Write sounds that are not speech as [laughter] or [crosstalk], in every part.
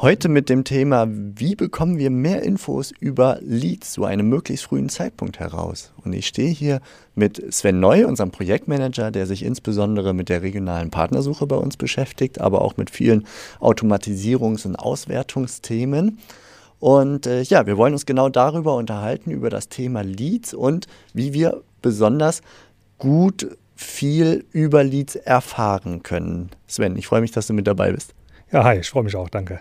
Heute mit dem Thema, wie bekommen wir mehr Infos über Leads zu einem möglichst frühen Zeitpunkt heraus? Und ich stehe hier mit Sven Neu, unserem Projektmanager, der sich insbesondere mit der regionalen Partnersuche bei uns beschäftigt, aber auch mit vielen Automatisierungs- und Auswertungsthemen. Und äh, ja, wir wollen uns genau darüber unterhalten, über das Thema Leads und wie wir besonders gut viel über Leads erfahren können. Sven, ich freue mich, dass du mit dabei bist. Ja, hi, ich freue mich auch, danke.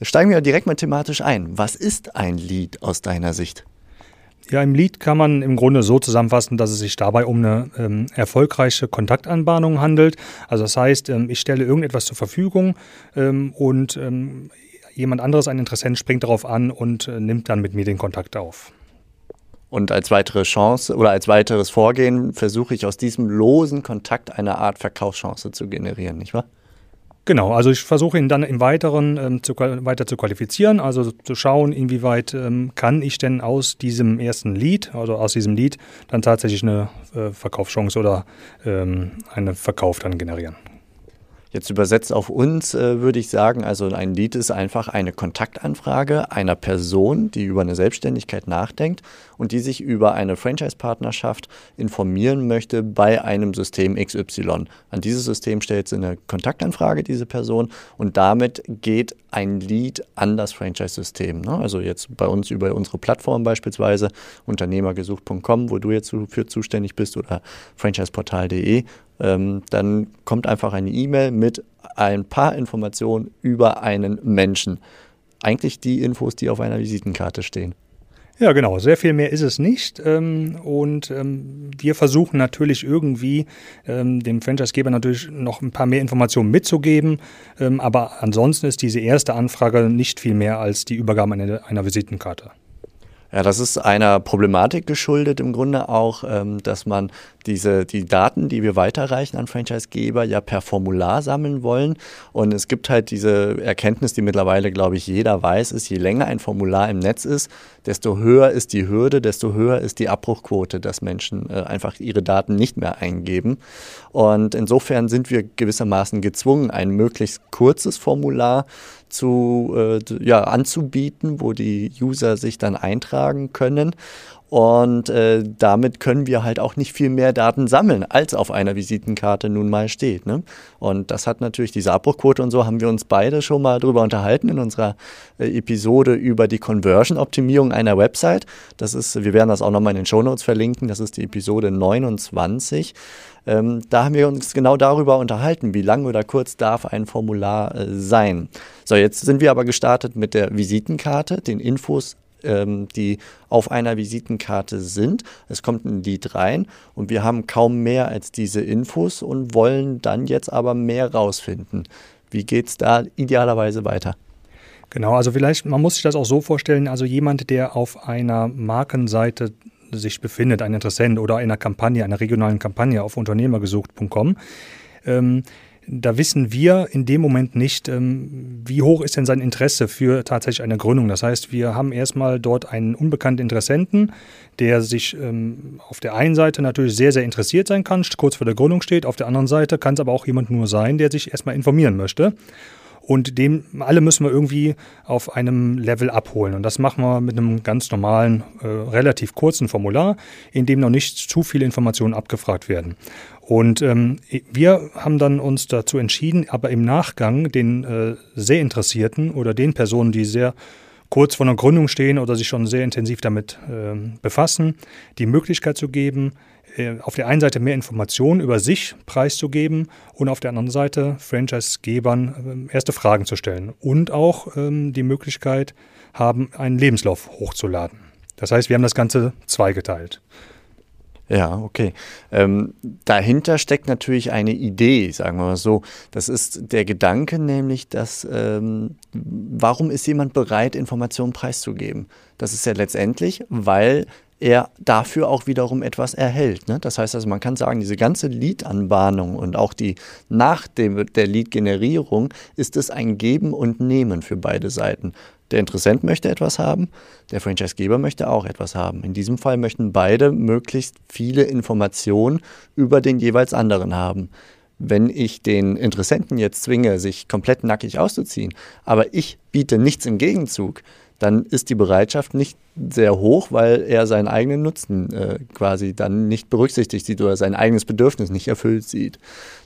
Steigen wir direkt mal thematisch ein. Was ist ein Lead aus deiner Sicht? Ja, im Lead kann man im Grunde so zusammenfassen, dass es sich dabei um eine ähm, erfolgreiche Kontaktanbahnung handelt. Also das heißt, ähm, ich stelle irgendetwas zur Verfügung ähm, und ähm, jemand anderes, ein Interessent, springt darauf an und äh, nimmt dann mit mir den Kontakt auf. Und als weitere Chance oder als weiteres Vorgehen versuche ich aus diesem losen Kontakt eine Art Verkaufschance zu generieren, nicht wahr? Genau, also ich versuche ihn dann im Weiteren ähm, zu, weiter zu qualifizieren, also zu schauen, inwieweit ähm, kann ich denn aus diesem ersten Lied, also aus diesem Lied, dann tatsächlich eine äh, Verkaufschance oder ähm, einen Verkauf dann generieren. Jetzt übersetzt auf uns äh, würde ich sagen, also ein Lead ist einfach eine Kontaktanfrage einer Person, die über eine Selbstständigkeit nachdenkt und die sich über eine Franchise-Partnerschaft informieren möchte bei einem System XY. An dieses System stellt sie eine Kontaktanfrage, diese Person, und damit geht ein Lead an das Franchise-System. Ne? Also jetzt bei uns über unsere Plattform beispielsweise, unternehmergesucht.com, wo du jetzt für zuständig bist, oder franchiseportal.de ähm, dann kommt einfach eine E-Mail mit ein paar Informationen über einen Menschen. Eigentlich die Infos, die auf einer Visitenkarte stehen. Ja, genau. Sehr viel mehr ist es nicht. Ähm, und ähm, wir versuchen natürlich irgendwie dem Franchisegeber natürlich noch ein paar mehr Informationen mitzugeben. aber ansonsten ist diese erste Anfrage nicht viel mehr als die Übergabe einer Visitenkarte. Ja, das ist einer Problematik geschuldet im Grunde auch, ähm, dass man diese, die Daten, die wir weiterreichen an Franchisegeber, ja per Formular sammeln wollen. Und es gibt halt diese Erkenntnis, die mittlerweile, glaube ich, jeder weiß, ist, je länger ein Formular im Netz ist, desto höher ist die Hürde, desto höher ist die Abbruchquote, dass Menschen äh, einfach ihre Daten nicht mehr eingeben. Und insofern sind wir gewissermaßen gezwungen, ein möglichst kurzes Formular zu, äh, ja, anzubieten, wo die User sich dann eintragen können. Und äh, damit können wir halt auch nicht viel mehr Daten sammeln, als auf einer Visitenkarte nun mal steht. Ne? Und das hat natürlich diese Abbruchquote und so haben wir uns beide schon mal drüber unterhalten in unserer äh, Episode über die Conversion-Optimierung einer Website. Das ist, wir werden das auch nochmal in den Show Notes verlinken. Das ist die Episode 29. Ähm, da haben wir uns genau darüber unterhalten, wie lang oder kurz darf ein Formular äh, sein. So, jetzt sind wir aber gestartet mit der Visitenkarte, den Infos ähm, die auf einer Visitenkarte sind. Es kommt ein Lied rein und wir haben kaum mehr als diese Infos und wollen dann jetzt aber mehr rausfinden. Wie geht es da idealerweise weiter? Genau, also vielleicht, man muss sich das auch so vorstellen, also jemand, der auf einer Markenseite sich befindet, ein Interessent oder einer Kampagne, einer regionalen Kampagne auf unternehmergesucht.com, ähm, da wissen wir in dem Moment nicht, ähm, wie hoch ist denn sein Interesse für tatsächlich eine Gründung. Das heißt, wir haben erstmal dort einen unbekannten Interessenten, der sich ähm, auf der einen Seite natürlich sehr, sehr interessiert sein kann, kurz vor der Gründung steht. Auf der anderen Seite kann es aber auch jemand nur sein, der sich erstmal informieren möchte. Und dem alle müssen wir irgendwie auf einem Level abholen. Und das machen wir mit einem ganz normalen, äh, relativ kurzen Formular, in dem noch nicht zu viele Informationen abgefragt werden. Und ähm, wir haben dann uns dazu entschieden, aber im Nachgang den äh, sehr Interessierten oder den Personen, die sehr kurz vor einer Gründung stehen oder sich schon sehr intensiv damit äh, befassen, die Möglichkeit zu geben, äh, auf der einen Seite mehr Informationen über sich preiszugeben und auf der anderen Seite Franchise-Gebern äh, erste Fragen zu stellen und auch ähm, die Möglichkeit haben, einen Lebenslauf hochzuladen. Das heißt, wir haben das Ganze zweigeteilt. Ja, okay. Ähm, dahinter steckt natürlich eine Idee, sagen wir mal so. Das ist der Gedanke nämlich, dass ähm, warum ist jemand bereit, Informationen preiszugeben? Das ist ja letztendlich, weil er dafür auch wiederum etwas erhält. Ne? Das heißt also, man kann sagen, diese ganze Lead-Anbahnung und auch die nach dem, der Lead-Generierung ist es ein Geben und Nehmen für beide Seiten. Der Interessent möchte etwas haben, der Franchisegeber möchte auch etwas haben. In diesem Fall möchten beide möglichst viele Informationen über den jeweils anderen haben. Wenn ich den Interessenten jetzt zwinge, sich komplett nackig auszuziehen, aber ich biete nichts im Gegenzug, dann ist die Bereitschaft nicht sehr hoch, weil er seinen eigenen Nutzen äh, quasi dann nicht berücksichtigt sieht oder sein eigenes Bedürfnis nicht erfüllt sieht.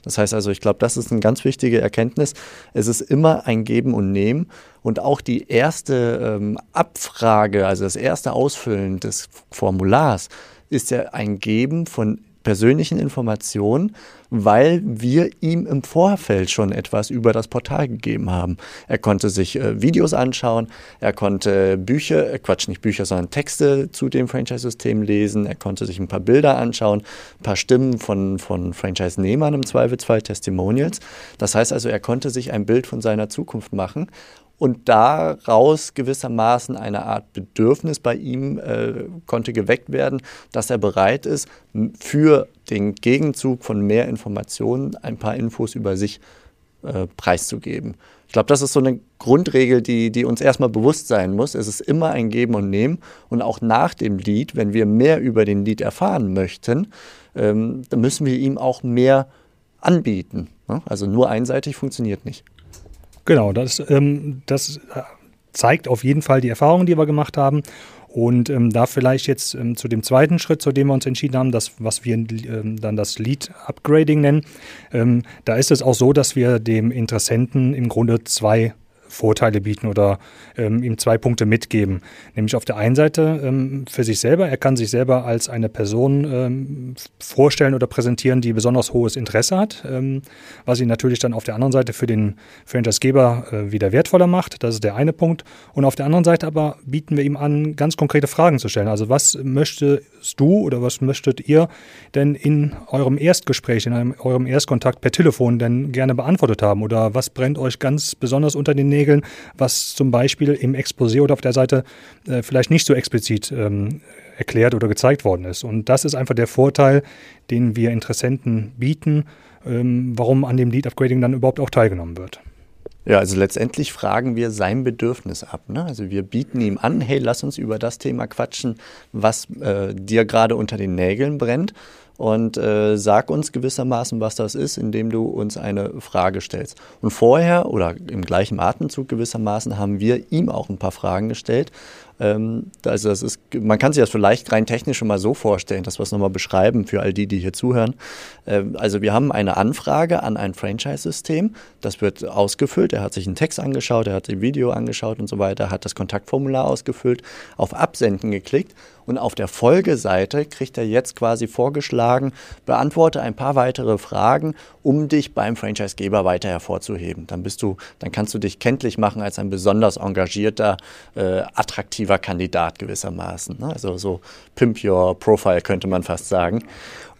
Das heißt also, ich glaube, das ist eine ganz wichtige Erkenntnis. Es ist immer ein Geben und Nehmen und auch die erste ähm, Abfrage, also das erste Ausfüllen des Formulars, ist ja ein Geben von persönlichen Informationen, weil wir ihm im Vorfeld schon etwas über das Portal gegeben haben. Er konnte sich äh, Videos anschauen, er konnte Bücher, äh, Quatsch, nicht Bücher, sondern Texte zu dem Franchise-System lesen, er konnte sich ein paar Bilder anschauen, ein paar Stimmen von, von Franchise-Nehmern im Zweifelsfall, Testimonials. Das heißt also, er konnte sich ein Bild von seiner Zukunft machen und daraus gewissermaßen eine Art Bedürfnis bei ihm äh, konnte geweckt werden, dass er bereit ist, für den Gegenzug von mehr Informationen ein paar Infos über sich äh, preiszugeben. Ich glaube, das ist so eine Grundregel, die, die uns erstmal bewusst sein muss. Es ist immer ein Geben und Nehmen. Und auch nach dem Lied, wenn wir mehr über den Lied erfahren möchten, ähm, dann müssen wir ihm auch mehr anbieten. Ne? Also nur einseitig funktioniert nicht. Genau, das, ähm, das zeigt auf jeden Fall die Erfahrungen, die wir gemacht haben. Und ähm, da vielleicht jetzt ähm, zu dem zweiten Schritt, zu dem wir uns entschieden haben, das, was wir ähm, dann das Lead Upgrading nennen, ähm, da ist es auch so, dass wir dem Interessenten im Grunde zwei Vorteile bieten oder ähm, ihm zwei Punkte mitgeben. Nämlich auf der einen Seite ähm, für sich selber, er kann sich selber als eine Person ähm, vorstellen oder präsentieren, die besonders hohes Interesse hat, ähm, was ihn natürlich dann auf der anderen Seite für den Franchisegeber äh, wieder wertvoller macht. Das ist der eine Punkt. Und auf der anderen Seite aber bieten wir ihm an, ganz konkrete Fragen zu stellen. Also was möchtest du oder was möchtet ihr denn in eurem Erstgespräch, in eurem Erstkontakt per Telefon denn gerne beantwortet haben? Oder was brennt euch ganz besonders unter den Nägeln? Regeln, was zum Beispiel im Exposé oder auf der Seite äh, vielleicht nicht so explizit ähm, erklärt oder gezeigt worden ist. Und das ist einfach der Vorteil, den wir Interessenten bieten, ähm, warum an dem Lead Upgrading dann überhaupt auch teilgenommen wird. Ja, also letztendlich fragen wir sein Bedürfnis ab. Ne? Also wir bieten ihm an, hey, lass uns über das Thema quatschen, was äh, dir gerade unter den Nägeln brennt und äh, sag uns gewissermaßen, was das ist, indem du uns eine Frage stellst. Und vorher oder im gleichen Atemzug gewissermaßen haben wir ihm auch ein paar Fragen gestellt. Ähm, also das ist, man kann sich das vielleicht rein technisch schon mal so vorstellen, dass wir es nochmal beschreiben für all die, die hier zuhören. Ähm, also wir haben eine Anfrage an ein Franchise-System, das wird ausgefüllt, er hat sich einen Text angeschaut, er hat ein Video angeschaut und so weiter, hat das Kontaktformular ausgefüllt, auf Absenden geklickt und auf der Folgeseite kriegt er jetzt quasi vorgeschlagen, beantworte ein paar weitere Fragen, um dich beim Franchisegeber weiter hervorzuheben. Dann bist du, dann kannst du dich kenntlich machen als ein besonders engagierter, äh, attraktiver Kandidat gewissermaßen. Ne? Also so Pimp Your Profile könnte man fast sagen.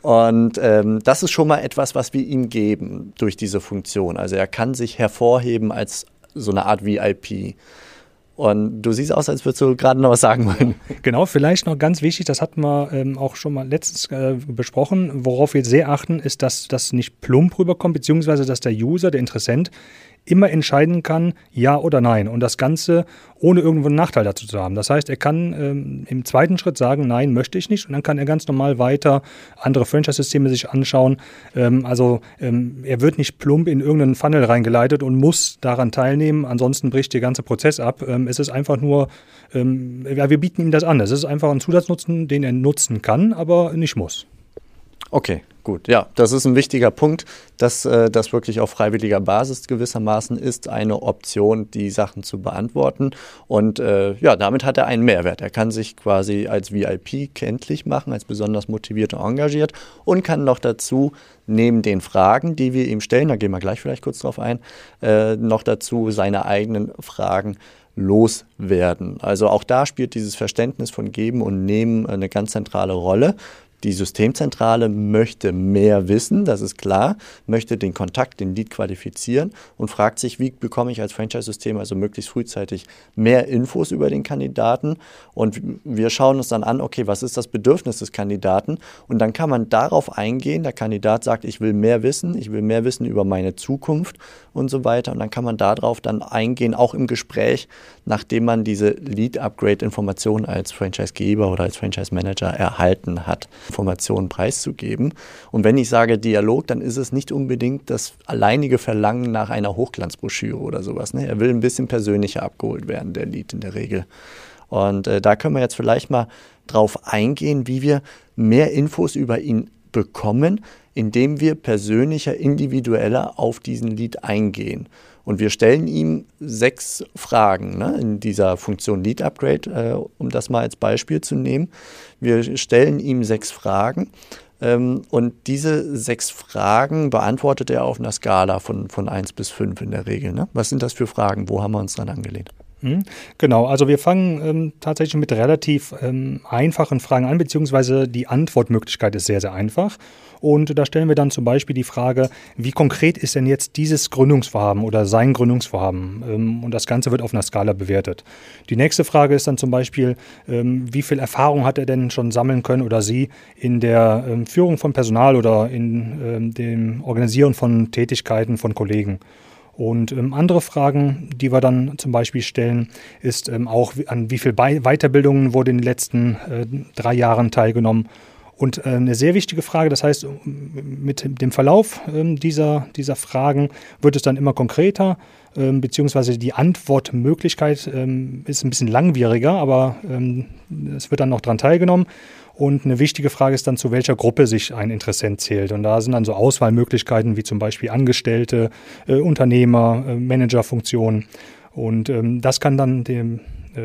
Und ähm, das ist schon mal etwas, was wir ihm geben durch diese Funktion. Also er kann sich hervorheben als so eine Art VIP. Und du siehst aus, als würdest du gerade noch was sagen wollen. Genau, vielleicht noch ganz wichtig, das hatten wir ähm, auch schon mal letztens äh, besprochen. Worauf wir sehr achten, ist, dass das nicht plump rüberkommt, beziehungsweise dass der User, der Interessent, immer entscheiden kann, ja oder nein. Und das Ganze ohne irgendwo einen Nachteil dazu zu haben. Das heißt, er kann ähm, im zweiten Schritt sagen, nein, möchte ich nicht. Und dann kann er ganz normal weiter andere Franchise-Systeme sich anschauen. Ähm, also ähm, er wird nicht plump in irgendeinen Funnel reingeleitet und muss daran teilnehmen. Ansonsten bricht der ganze Prozess ab. Ähm, es ist einfach nur, ähm, ja, wir bieten ihm das an. Es ist einfach ein Zusatznutzen, den er nutzen kann, aber nicht muss. Okay, gut. Ja, das ist ein wichtiger Punkt, dass äh, das wirklich auf freiwilliger Basis gewissermaßen ist, eine Option, die Sachen zu beantworten. Und äh, ja, damit hat er einen Mehrwert. Er kann sich quasi als VIP kenntlich machen, als besonders motiviert und engagiert und kann noch dazu neben den Fragen, die wir ihm stellen, da gehen wir gleich vielleicht kurz drauf ein, äh, noch dazu seine eigenen Fragen loswerden. Also auch da spielt dieses Verständnis von Geben und Nehmen eine ganz zentrale Rolle Die Systemzentrale möchte mehr wissen, das ist klar, möchte den Kontakt, den Lead qualifizieren und fragt sich, wie bekomme ich als Franchise-System also möglichst frühzeitig mehr Infos über den Kandidaten. Und wir schauen uns dann an, okay, was ist das Bedürfnis des Kandidaten? Und dann kann man darauf eingehen. Der Kandidat sagt, ich will mehr wissen, ich will mehr wissen über meine Zukunft und so weiter. Und dann kann man darauf dann eingehen, auch im Gespräch, nachdem man diese Lead-Upgrade-Information als Franchise-Geber oder als Franchise-Manager erhalten hat. Informationen preiszugeben. Und wenn ich sage Dialog, dann ist es nicht unbedingt das alleinige Verlangen nach einer Hochglanzbroschüre oder sowas. Ne? Er will ein bisschen persönlicher abgeholt werden, der Lied in der Regel. Und äh, da können wir jetzt vielleicht mal drauf eingehen, wie wir mehr Infos über ihn bekommen, indem wir persönlicher, individueller auf diesen Lied eingehen. Und wir stellen ihm sechs Fragen ne, in dieser Funktion Lead Upgrade, äh, um das mal als Beispiel zu nehmen. Wir stellen ihm sechs Fragen ähm, und diese sechs Fragen beantwortet er auf einer Skala von, von 1 bis 5 in der Regel. Ne? Was sind das für Fragen? Wo haben wir uns dann angelehnt? Mhm. Genau, also wir fangen ähm, tatsächlich mit relativ ähm, einfachen Fragen an, beziehungsweise die Antwortmöglichkeit ist sehr, sehr einfach. Und da stellen wir dann zum Beispiel die Frage, wie konkret ist denn jetzt dieses Gründungsvorhaben oder sein Gründungsvorhaben? Ähm, und das Ganze wird auf einer Skala bewertet. Die nächste Frage ist dann zum Beispiel, ähm, wie viel Erfahrung hat er denn schon sammeln können oder sie in der ähm, Führung von Personal oder in ähm, dem Organisieren von Tätigkeiten von Kollegen? Und ähm, andere Fragen, die wir dann zum Beispiel stellen, ist ähm, auch, an wie viel Be Weiterbildungen wurde in den letzten äh, drei Jahren teilgenommen. Und äh, eine sehr wichtige Frage, das heißt, mit dem Verlauf äh, dieser, dieser Fragen wird es dann immer konkreter, ähm, beziehungsweise die Antwortmöglichkeit ähm, ist ein bisschen langwieriger, aber ähm, es wird dann noch daran teilgenommen. Und eine wichtige Frage ist dann, zu welcher Gruppe sich ein Interessent zählt. Und da sind dann so Auswahlmöglichkeiten wie zum Beispiel Angestellte, äh, Unternehmer, äh, Managerfunktionen. Und ähm, das kann dann dem,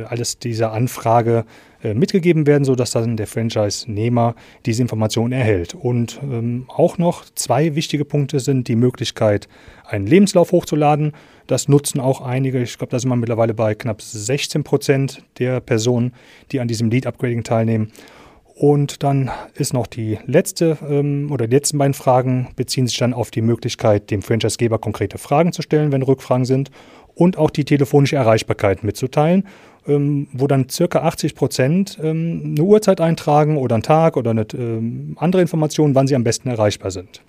alles dieser Anfrage äh, mitgegeben werden, sodass dann der Franchise-Nehmer diese Information erhält. Und ähm, auch noch zwei wichtige Punkte sind die Möglichkeit, einen Lebenslauf hochzuladen. Das nutzen auch einige. Ich glaube, da sind wir mittlerweile bei knapp 16 Prozent der Personen, die an diesem Lead-Upgrading teilnehmen. Und dann ist noch die letzte ähm, oder die letzten beiden Fragen beziehen sich dann auf die Möglichkeit, dem Franchisegeber konkrete Fragen zu stellen, wenn Rückfragen sind und auch die telefonische Erreichbarkeit mitzuteilen, ähm, wo dann circa 80 Prozent ähm, eine Uhrzeit eintragen oder einen Tag oder eine ähm, andere Information, wann sie am besten erreichbar sind.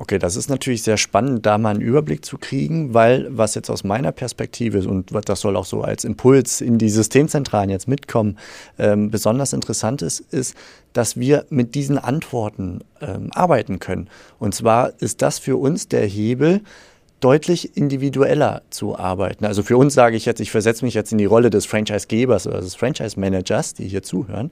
Okay, das ist natürlich sehr spannend, da mal einen Überblick zu kriegen, weil was jetzt aus meiner Perspektive und das soll auch so als Impuls in die Systemzentralen jetzt mitkommen, ähm, besonders interessant ist, ist, dass wir mit diesen Antworten ähm, arbeiten können. Und zwar ist das für uns der Hebel, deutlich individueller zu arbeiten. Also für uns sage ich jetzt, ich versetze mich jetzt in die Rolle des Franchise-Gebers oder des Franchise-Managers, die hier zuhören.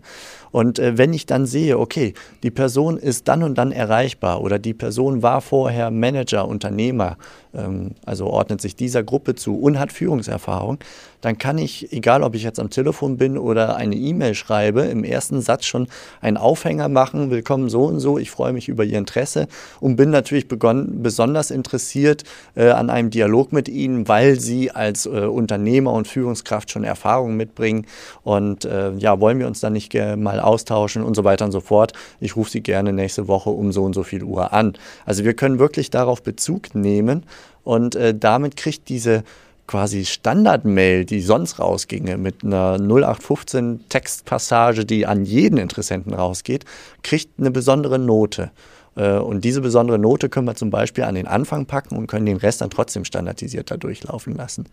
Und äh, wenn ich dann sehe, okay, die Person ist dann und dann erreichbar oder die Person war vorher Manager, Unternehmer, ähm, also ordnet sich dieser Gruppe zu und hat Führungserfahrung, dann kann ich, egal ob ich jetzt am Telefon bin oder eine E-Mail schreibe, im ersten Satz schon einen Aufhänger machen, willkommen so und so, ich freue mich über Ihr Interesse und bin natürlich begonnen, besonders interessiert äh, an einem Dialog mit Ihnen, weil Sie als äh, Unternehmer und Führungskraft schon Erfahrung mitbringen. Und äh, ja, wollen wir uns dann nicht mal austauschen und so weiter und so fort. Ich rufe Sie gerne nächste Woche um so und so viel Uhr an. Also wir können wirklich darauf Bezug nehmen und äh, damit kriegt diese quasi Standard-Mail, die sonst rausginge, mit einer 0815 Textpassage, die an jeden Interessenten rausgeht, kriegt eine besondere Note. Äh, und diese besondere Note können wir zum Beispiel an den Anfang packen und können den Rest dann trotzdem standardisiert da durchlaufen lassen.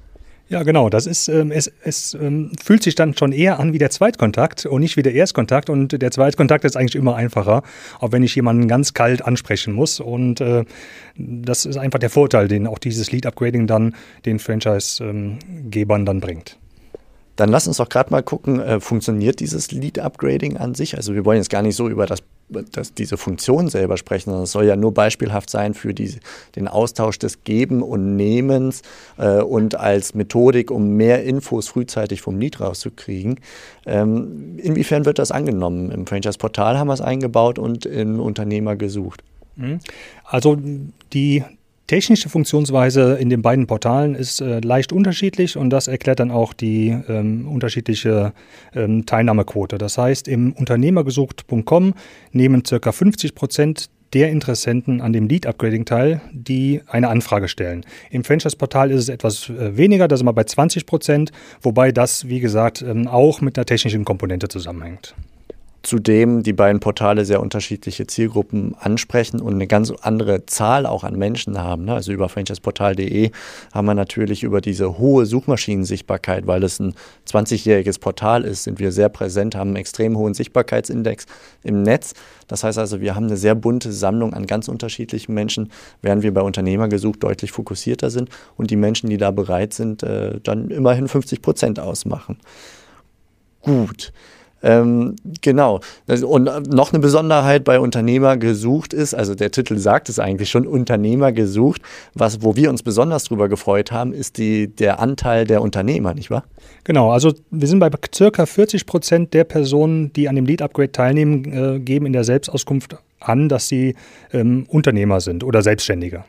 Ja, genau. Das ist, ähm, es, es ähm, fühlt sich dann schon eher an wie der Zweitkontakt und nicht wie der Erstkontakt. Und der Zweitkontakt ist eigentlich immer einfacher, auch wenn ich jemanden ganz kalt ansprechen muss. Und äh, das ist einfach der Vorteil, den auch dieses Lead-Upgrading dann den Franchise-Gebern dann bringt. Dann lass uns doch gerade mal gucken, äh, funktioniert dieses Lead-Upgrading an sich? Also wir wollen jetzt gar nicht so über das, das, diese Funktion selber sprechen, sondern es soll ja nur beispielhaft sein für die, den Austausch des Geben und Nehmens äh, und als Methodik, um mehr Infos frühzeitig vom Lead rauszukriegen. Ähm, inwiefern wird das angenommen? Im Franchise-Portal haben wir es eingebaut und im Unternehmer gesucht. Mhm. Also die technische Funktionsweise in den beiden Portalen ist äh, leicht unterschiedlich und das erklärt dann auch die ähm, unterschiedliche ähm, Teilnahmequote. Das heißt, im Unternehmergesucht.com nehmen ca. 50 Prozent der Interessenten an dem Lead-Upgrading teil, die eine Anfrage stellen. Im Franchise-Portal ist es etwas äh, weniger, da sind wir bei 20 Prozent, wobei das, wie gesagt, ähm, auch mit einer technischen Komponente zusammenhängt. Zudem die beiden Portale sehr unterschiedliche Zielgruppen ansprechen und eine ganz andere Zahl auch an Menschen haben. Ne? Also über franchiseportal.de haben wir natürlich über diese hohe Suchmaschinensichtbarkeit, weil es ein 20-jähriges Portal ist, sind wir sehr präsent, haben einen extrem hohen Sichtbarkeitsindex im Netz. Das heißt also, wir haben eine sehr bunte Sammlung an ganz unterschiedlichen Menschen, während wir bei Unternehmergesuch deutlich fokussierter sind und die Menschen, die da bereit sind, äh, dann immerhin 50 Prozent ausmachen. Gut. Ähm, genau. Und noch eine Besonderheit bei Unternehmer gesucht ist, also der Titel sagt es eigentlich schon, Unternehmer gesucht. Was, wo wir uns besonders drüber gefreut haben, ist die, der Anteil der Unternehmer, nicht wahr? Genau, also wir sind bei circa 40 Prozent der Personen, die an dem Lead Upgrade teilnehmen, äh, geben in der Selbstauskunft an, dass sie ähm, Unternehmer sind oder Selbstständige.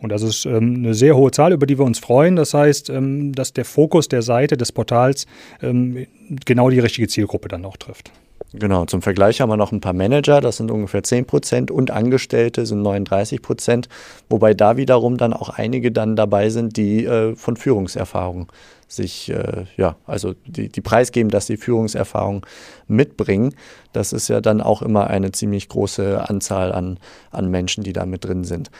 Und das ist ähm, eine sehr hohe Zahl, über die wir uns freuen. Das heißt, ähm, dass der Fokus der Seite, des Portals ähm, genau die richtige Zielgruppe dann auch trifft. Genau, zum Vergleich haben wir noch ein paar Manager, das sind ungefähr 10 Prozent und Angestellte sind 39 Prozent, wobei da wiederum dann auch einige dann dabei sind, die äh, von Führungserfahrung sich, äh, ja, also die, die preisgeben, dass sie Führungserfahrung mitbringen. Das ist ja dann auch immer eine ziemlich große Anzahl an, an Menschen, die da mit drin sind.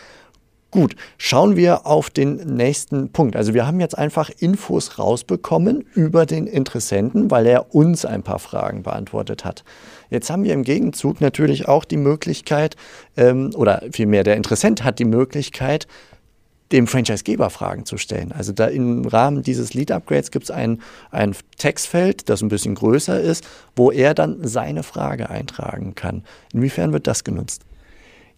Gut, schauen wir auf den nächsten Punkt. Also wir haben jetzt einfach Infos rausbekommen über den Interessenten, weil er uns ein paar Fragen beantwortet hat. Jetzt haben wir im Gegenzug natürlich auch die Möglichkeit, ähm, oder vielmehr der Interessent hat die Möglichkeit, dem Franchisegeber Fragen zu stellen. Also da im Rahmen dieses Lead-Upgrades gibt es ein, ein Textfeld, das ein bisschen größer ist, wo er dann seine Frage eintragen kann. Inwiefern wird das genutzt?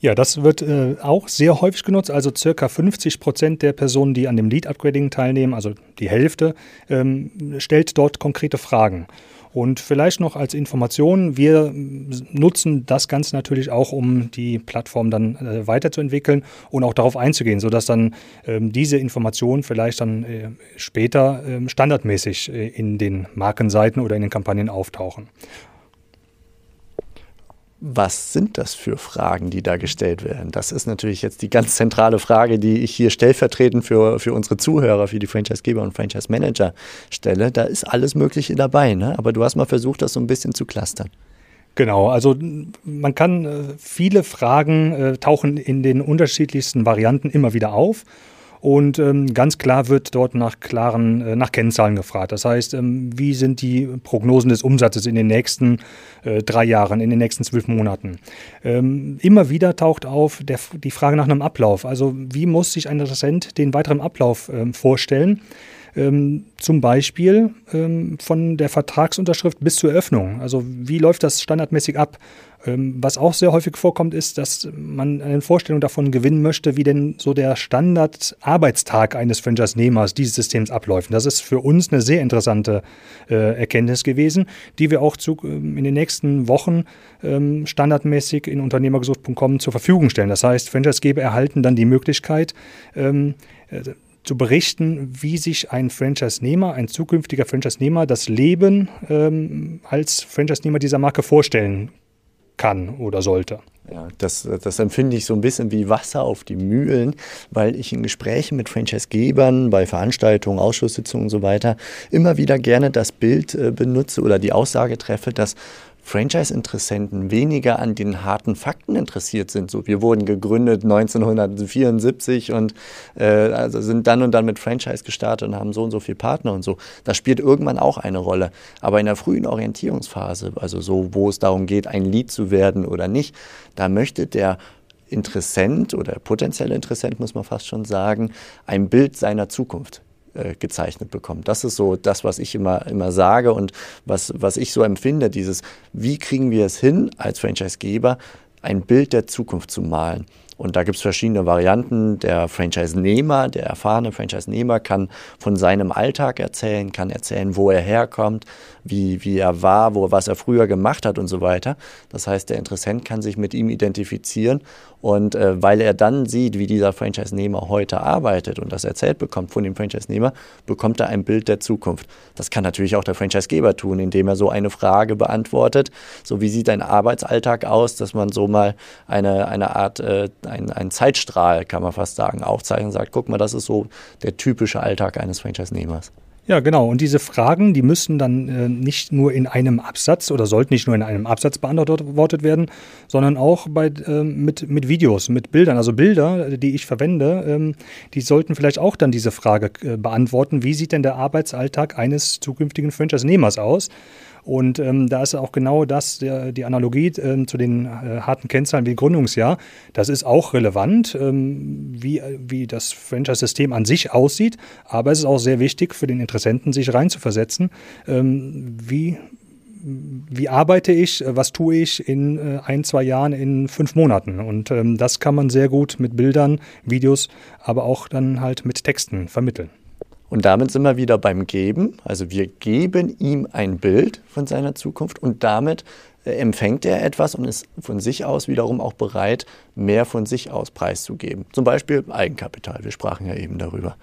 Ja, das wird äh, auch sehr häufig genutzt. Also circa 50 Prozent der Personen, die an dem Lead-Upgrading teilnehmen, also die Hälfte, ähm, stellt dort konkrete Fragen. Und vielleicht noch als Information, wir nutzen das Ganze natürlich auch, um die Plattform dann äh, weiterzuentwickeln und auch darauf einzugehen, sodass dann ähm, diese Informationen vielleicht dann äh, später äh, standardmäßig in den Markenseiten oder in den Kampagnen auftauchen. Was sind das für Fragen, die da gestellt werden? Das ist natürlich jetzt die ganz zentrale Frage, die ich hier stellvertretend für, für unsere Zuhörer, für die Franchisegeber und Franchise-Manager stelle. Da ist alles Mögliche dabei, ne? aber du hast mal versucht, das so ein bisschen zu clustern. Genau, also man kann äh, viele Fragen äh, tauchen in den unterschiedlichsten Varianten immer wieder auf. Und ähm, ganz klar wird dort nach klaren, äh, nach Kennzahlen gefragt. Das heißt, ähm, wie sind die Prognosen des Umsatzes in den nächsten äh, drei Jahren, in den nächsten zwölf Monaten? Ähm, immer wieder taucht auf der, die Frage nach einem Ablauf. Also wie muss sich ein Interessent den weiteren Ablauf ähm, vorstellen? Ähm, zum Beispiel ähm, von der Vertragsunterschrift bis zur Eröffnung. Also wie läuft das standardmäßig ab? Ähm, was auch sehr häufig vorkommt, ist, dass man eine Vorstellung davon gewinnen möchte, wie denn so der Standardarbeitstag eines Franchise-Nehmers dieses Systems abläuft. das ist für uns eine sehr interessante äh, Erkenntnis gewesen, die wir auch zu, ähm, in den nächsten Wochen ähm, standardmäßig in unternehmergesucht.com zur Verfügung stellen. Das heißt, Franchisegeber erhalten dann die Möglichkeit, ähm, äh, zu berichten, wie sich ein Franchise-Nehmer, ein zukünftiger Franchise-Nehmer das Leben ähm, als Franchise-Nehmer dieser Marke vorstellen kann oder sollte. Ja, das, das empfinde ich so ein bisschen wie Wasser auf die Mühlen, weil ich in Gesprächen mit Franchise-Gebern, bei Veranstaltungen, Ausschusssitzungen und so weiter immer wieder gerne das Bild äh, benutze oder die Aussage treffe, dass Franchise-Interessenten weniger an den harten Fakten interessiert sind. So, wir wurden gegründet 1974 und äh, also sind dann und dann mit Franchise gestartet und haben so und so viele Partner und so. Das spielt irgendwann auch eine Rolle. Aber in der frühen Orientierungsphase, also so, wo es darum geht, ein Lied zu werden oder nicht, da möchte der Interessent oder potenzielle Interessent, muss man fast schon sagen, ein Bild seiner Zukunft äh, gezeichnet bekommt. Das ist so das, was ich immer, immer sage und was, was ich so empfinde, dieses, wie kriegen wir es hin, als Franchisegeber ein Bild der Zukunft zu malen. Und da gibt es verschiedene Varianten. Der Franchise-Nehmer, der erfahrene Franchise-Nehmer kann von seinem Alltag erzählen, kann erzählen, wo er herkommt, wie, wie er war, wo, was er früher gemacht hat und so weiter. Das heißt, der Interessent kann sich mit ihm identifizieren und äh, weil er dann sieht, wie dieser Franchise-Nehmer heute arbeitet und das erzählt bekommt von dem Franchise-Nehmer, bekommt er ein Bild der Zukunft. Das kann natürlich auch der Franchise-Geber tun, indem er so eine Frage beantwortet. So, wie sieht dein Arbeitsalltag aus, dass man so mal eine, eine Art, äh, ein, einen Zeitstrahl, kann man fast sagen, aufzeichnet und sagt, guck mal, das ist so der typische Alltag eines Franchise-Nehmers. Ja, genau. Und diese Fragen, die müssen dann äh, nicht nur in einem Absatz oder sollten nicht nur in einem Absatz beantwortet werden, sondern auch bei, äh, mit, mit Videos, mit Bildern. Also Bilder, die ich verwende, ähm, die sollten vielleicht auch dann diese Frage äh, beantworten. Wie sieht denn der Arbeitsalltag eines zukünftigen Franchise-Nehmers aus? Und ähm, da ist auch genau das, der, die Analogie äh, zu den äh, harten Kennzahlen wie Gründungsjahr. Das ist auch relevant, ähm, wie, wie das Franchise-System an sich aussieht. Aber es ist auch sehr wichtig für den Interessenten, sich reinzuversetzen, ähm, wie, wie arbeite ich, was tue ich in äh, ein, zwei Jahren, in fünf Monaten. Und ähm, das kann man sehr gut mit Bildern, Videos, aber auch dann halt mit Texten vermitteln. Und damit sind wir wieder beim Geben. Also wir geben ihm ein Bild von seiner Zukunft und damit äh, empfängt er etwas und ist von sich aus wiederum auch bereit, mehr von sich aus preiszugeben. Zum Beispiel Eigenkapital. Wir sprachen ja eben darüber.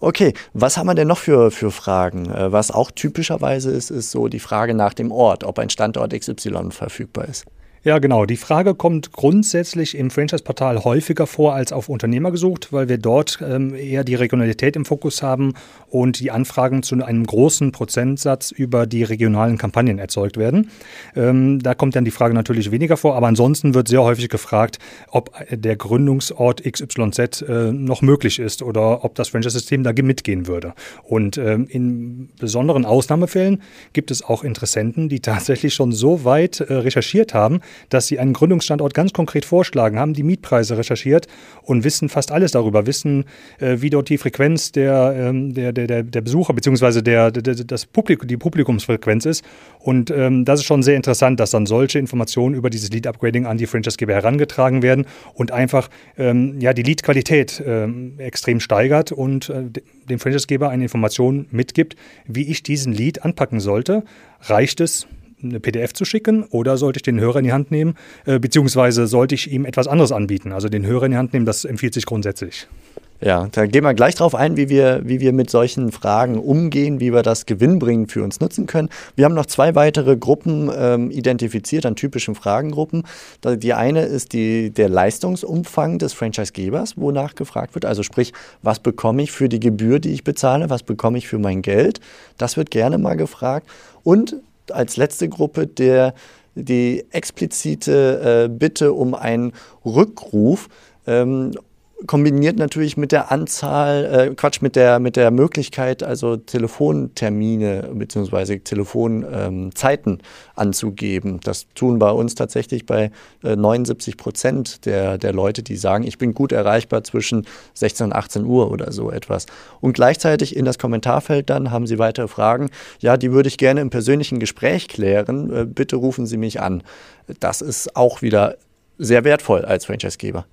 Okay, was haben wir denn noch für, für Fragen? Äh, was auch typischerweise ist, ist so die Frage nach dem Ort, ob ein Standort XY verfügbar ist. Ja, genau. Die Frage kommt grundsätzlich im Franchise-Portal häufiger vor als auf Unternehmer gesucht, weil wir dort ähm, eher die Regionalität im Fokus haben und die Anfragen zu einem großen Prozentsatz über die regionalen Kampagnen erzeugt werden. Ähm, da kommt dann die Frage natürlich weniger vor, aber ansonsten wird sehr häufig gefragt, ob der Gründungsort XYZ äh, noch möglich ist oder ob das Franchise-System da mitgehen würde. Und ähm, in besonderen Ausnahmefällen gibt es auch Interessenten, die [laughs] tatsächlich schon so weit äh, recherchiert haben, dass sie einen Gründungsstandort ganz konkret vorschlagen, haben die Mietpreise recherchiert und wissen fast alles darüber, wissen, äh, wie dort die Frequenz der, ähm, der, der, der Besucher bzw. Der, der, das Publikum, die Publikumsfrequenz ist. Und ähm, das ist schon sehr interessant, dass dann solche Informationen über dieses Lead-Upgrading an die Franchise-Geber herangetragen werden und einfach ähm, ja, die Lead-Qualität ähm, extrem steigert und äh, dem Franchise-Geber eine Information mitgibt, wie ich diesen Lead anpacken sollte. Reicht es, eine PDF zu schicken oder sollte ich den Hörer in die Hand nehmen, äh, beziehungsweise sollte ich ihm etwas anderes anbieten? Also den Hörer in die Hand nehmen, das empfiehlt sich grundsätzlich. Ja, da gehen wir gleich drauf ein, wie wir, wie wir mit solchen Fragen umgehen, wie wir das gewinnbringend für uns nutzen können. Wir haben noch zwei weitere Gruppen ähm, identifiziert an typischen Fragengruppen. Die eine ist die, der Leistungsumfang des Franchisegebers, wonach gefragt wird. Also sprich, was bekomme ich für die Gebühr, die ich bezahle, was bekomme ich für mein Geld? Das wird gerne mal gefragt. Und als letzte Gruppe der, die explizite äh, Bitte um einen Rückruf. Ähm, kombiniert natürlich mit der Anzahl, äh, Quatsch, mit der, mit der Möglichkeit, also Telefontermine bzw. Telefonzeiten ähm, anzugeben. Das tun bei uns tatsächlich bei äh, 79 Prozent der, der Leute, die sagen, ich bin gut erreichbar zwischen 16 und 18 Uhr oder so etwas. Und gleichzeitig in das Kommentarfeld dann haben Sie weitere Fragen. Ja, die würde ich gerne im persönlichen Gespräch klären. Äh, bitte rufen Sie mich an. Das ist auch wieder sehr wertvoll als Franchisegeber.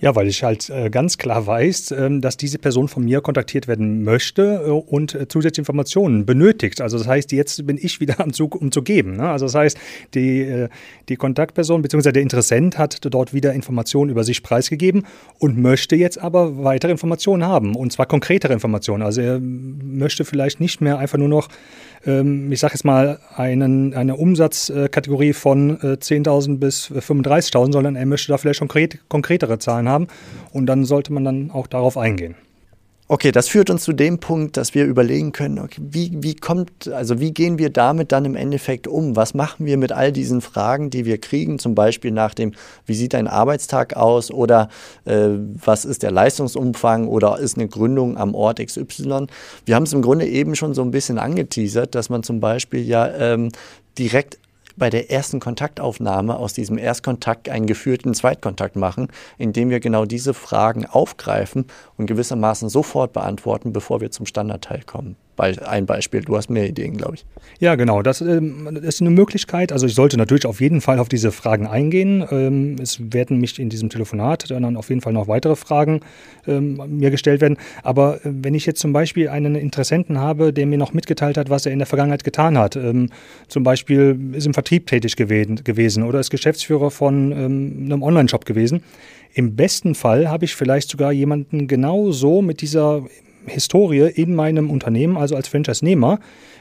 Ja, weil ich halt äh, ganz klar weiß, äh, dass diese Person von mir kontaktiert werden möchte äh, und äh, zusätzliche Informationen benötigt. Also das heißt, jetzt bin ich wieder am Zug, um zu geben. Ne? Also das heißt, die, die Kontaktperson bzw. der Interessent hat dort wieder Informationen über sich preisgegeben und möchte jetzt aber weitere Informationen haben und zwar konkretere Informationen. Also er möchte vielleicht nicht mehr einfach nur noch ähm, ich sage jetzt mal, einen, eine Umsatzkategorie von 10.000 äh, bis 35.000, sondern er möchte da vielleicht konkret, konkretere Zahlen haben und dann sollte man dann auch darauf eingehen. Okay, das führt uns zu dem Punkt, dass wir überlegen können, okay, wie, wie kommt, also wie gehen wir damit dann im Endeffekt um? Was machen wir mit all diesen Fragen, die wir kriegen, zum Beispiel nach dem, wie sieht ein Arbeitstag aus oder äh, was ist der Leistungsumfang oder ist eine Gründung am Ort XY? Wir haben es im Grunde eben schon so ein bisschen angeteasert, dass man zum Beispiel ja ähm, direkt bei der ersten Kontaktaufnahme aus diesem Erstkontakt einen geführten Zweitkontakt machen, indem wir genau diese Fragen aufgreifen und gewissermaßen sofort beantworten, bevor wir zum Standardteil kommen. Ein Beispiel. Du hast mehr Ideen, glaube ich. Ja, genau. Das ähm, ist eine Möglichkeit. Also ich sollte natürlich auf jeden Fall auf diese Fragen eingehen. Ähm, es werden mich in diesem Telefonat dann auf jeden Fall noch weitere Fragen ähm, mir gestellt werden. Aber äh, wenn ich jetzt zum Beispiel einen Interessenten habe, der mir noch mitgeteilt hat, was er in der Vergangenheit getan hat, ähm, zum Beispiel ist im Vertrieb tätig gewesen, gewesen oder ist Geschäftsführer von ähm, einem Online-Shop gewesen, im besten Fall habe ich vielleicht sogar jemanden genau so mit dieser Historie in meinem Unternehmen, also als Franchise-Nehmer,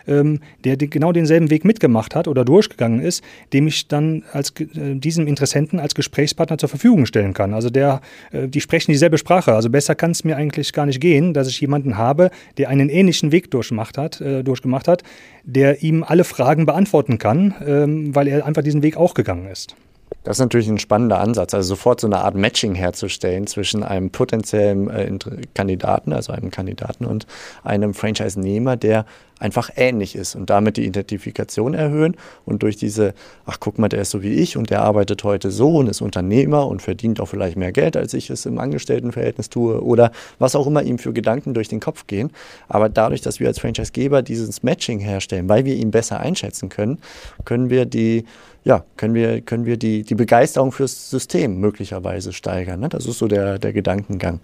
ähm, der genau denselben Weg mitgemacht hat oder durchgegangen ist, dem ich dann als äh, diesem Interessenten als Gesprächspartner zur Verfügung stellen kann. Also der, äh, die sprechen dieselbe Sprache. Also besser kann es mir eigentlich gar nicht gehen, dass ich jemanden habe, der einen ähnlichen Weg durchgemacht hat, äh, durchgemacht hat, der ihm alle Fragen beantworten kann, ähm, weil er einfach diesen Weg auch gegangen ist. Das ist natürlich ein spannender Ansatz, also sofort so eine Art Matching herzustellen zwischen einem potenziellen äh, Kandidaten, also einem Kandidaten und einem Franchise-Nehmer, der einfach ähnlich ist und damit die Identifikation erhöhen und durch diese, ach guck mal, der ist so wie ich und der arbeitet heute so und ist Unternehmer und verdient auch vielleicht mehr Geld, als ich es im Angestelltenverhältnis tue oder was auch immer ihm für Gedanken durch den Kopf gehen. Aber dadurch, dass wir als Franchisegeber dieses Matching herstellen, weil wir ihn besser einschätzen können, können wir die ja, können wir, können wir die, die Begeisterung fürs System möglicherweise steigern. Ne? Das ist so der, der Gedankengang.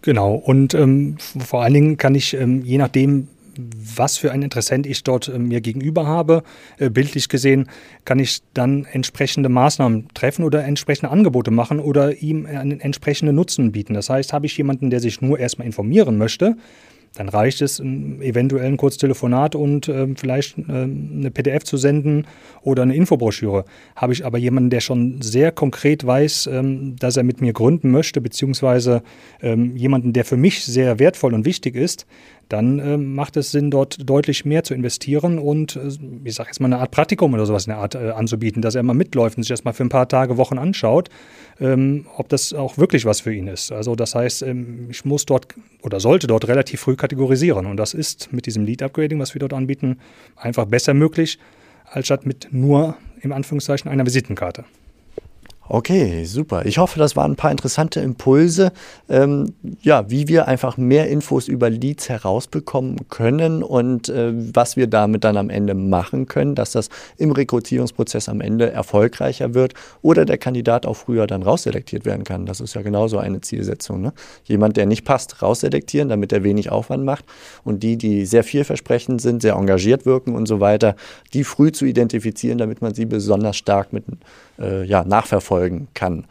Genau, und ähm, vor allen Dingen kann ich, ähm, je nachdem, was für ein Interessent ich dort äh, mir gegenüber habe, äh, bildlich gesehen, kann ich dann entsprechende Maßnahmen treffen oder entsprechende Angebote machen oder ihm einen entsprechenden Nutzen bieten. Das heißt, habe ich jemanden, der sich nur erstmal informieren möchte, dann reicht es, eventuell ein kurzes Telefonat und äh, vielleicht äh, eine PDF zu senden oder eine Infobroschüre. Habe ich aber jemanden, der schon sehr konkret weiß, ähm, dass er mit mir gründen möchte, beziehungsweise ähm, jemanden, der für mich sehr wertvoll und wichtig ist, dann äh, macht es Sinn, dort deutlich mehr zu investieren und, äh, ich sage jetzt mal, eine Art Praktikum oder sowas in der Art äh, anzubieten, dass er mal mitläuft und sich das mal für ein paar Tage, Wochen anschaut, ähm, ob das auch wirklich was für ihn ist. Also das heißt, ähm, ich muss dort oder sollte dort relativ früh kategorisieren und das ist mit diesem Lead-Upgrading, was wir dort anbieten, einfach besser möglich, als statt mit nur, im Anführungszeichen, einer Visitenkarte. Okay, super. Ich hoffe, das waren ein paar interessante Impulse, ähm, ja, wie wir einfach mehr Infos über Leads herausbekommen können und äh, was wir damit dann am Ende machen können, dass das im Rekrutierungsprozess am Ende erfolgreicher wird oder der Kandidat auch früher dann rausselektiert werden kann. Das ist ja genauso eine Zielsetzung. Ne? Jemand, der nicht passt, rausselektieren, damit er wenig Aufwand macht und die, die sehr vielversprechend sind, sehr engagiert wirken und so weiter, die früh zu identifizieren, damit man sie besonders stark mit äh, ja, nachverfolgen kann.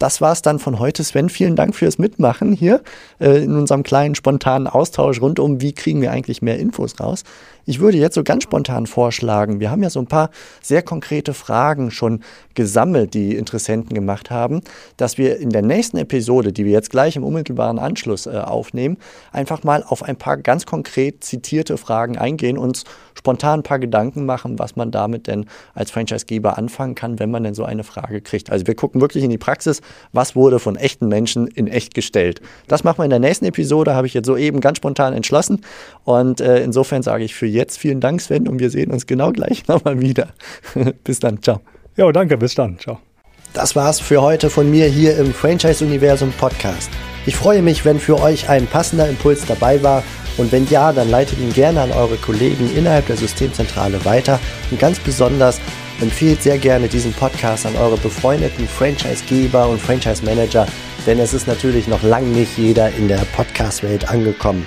Das war es dann von heute, Sven. Vielen Dank fürs Mitmachen hier äh, in unserem kleinen spontanen Austausch rund um, wie kriegen wir eigentlich mehr Infos raus. Ich würde jetzt so ganz spontan vorschlagen, wir haben ja so ein paar sehr konkrete Fragen schon gesammelt, die Interessenten gemacht haben, dass wir in der nächsten Episode, die wir jetzt gleich im unmittelbaren Anschluss äh, aufnehmen, einfach mal auf ein paar ganz konkret zitierte Fragen eingehen, uns spontan ein paar Gedanken machen, was man damit denn als Franchisegeber anfangen kann, wenn man denn so eine Frage kriegt. Also wir gucken wirklich in die Praxis, was wurde von echten Menschen in echt gestellt. Das machen wir in der nächsten Episode, habe ich jetzt soeben ganz spontan entschlossen. Und äh, insofern sage ich für jetzt vielen Dank, Sven, und wir sehen uns genau gleich [laughs] nochmal wieder. [laughs] bis dann, ciao. Ja, danke, bis dann, ciao. Das war's für heute von mir hier im Franchise Universum Podcast. Ich freue mich, wenn für euch ein passender Impuls dabei war und wenn ja, dann leitet ihn gerne an eure Kollegen innerhalb der Systemzentrale weiter und ganz besonders empfehlt sehr gerne diesen Podcast an eure befreundeten Franchisegeber und Franchise-Manager, denn es ist natürlich noch lange nicht jeder in der Podcast-Welt angekommen.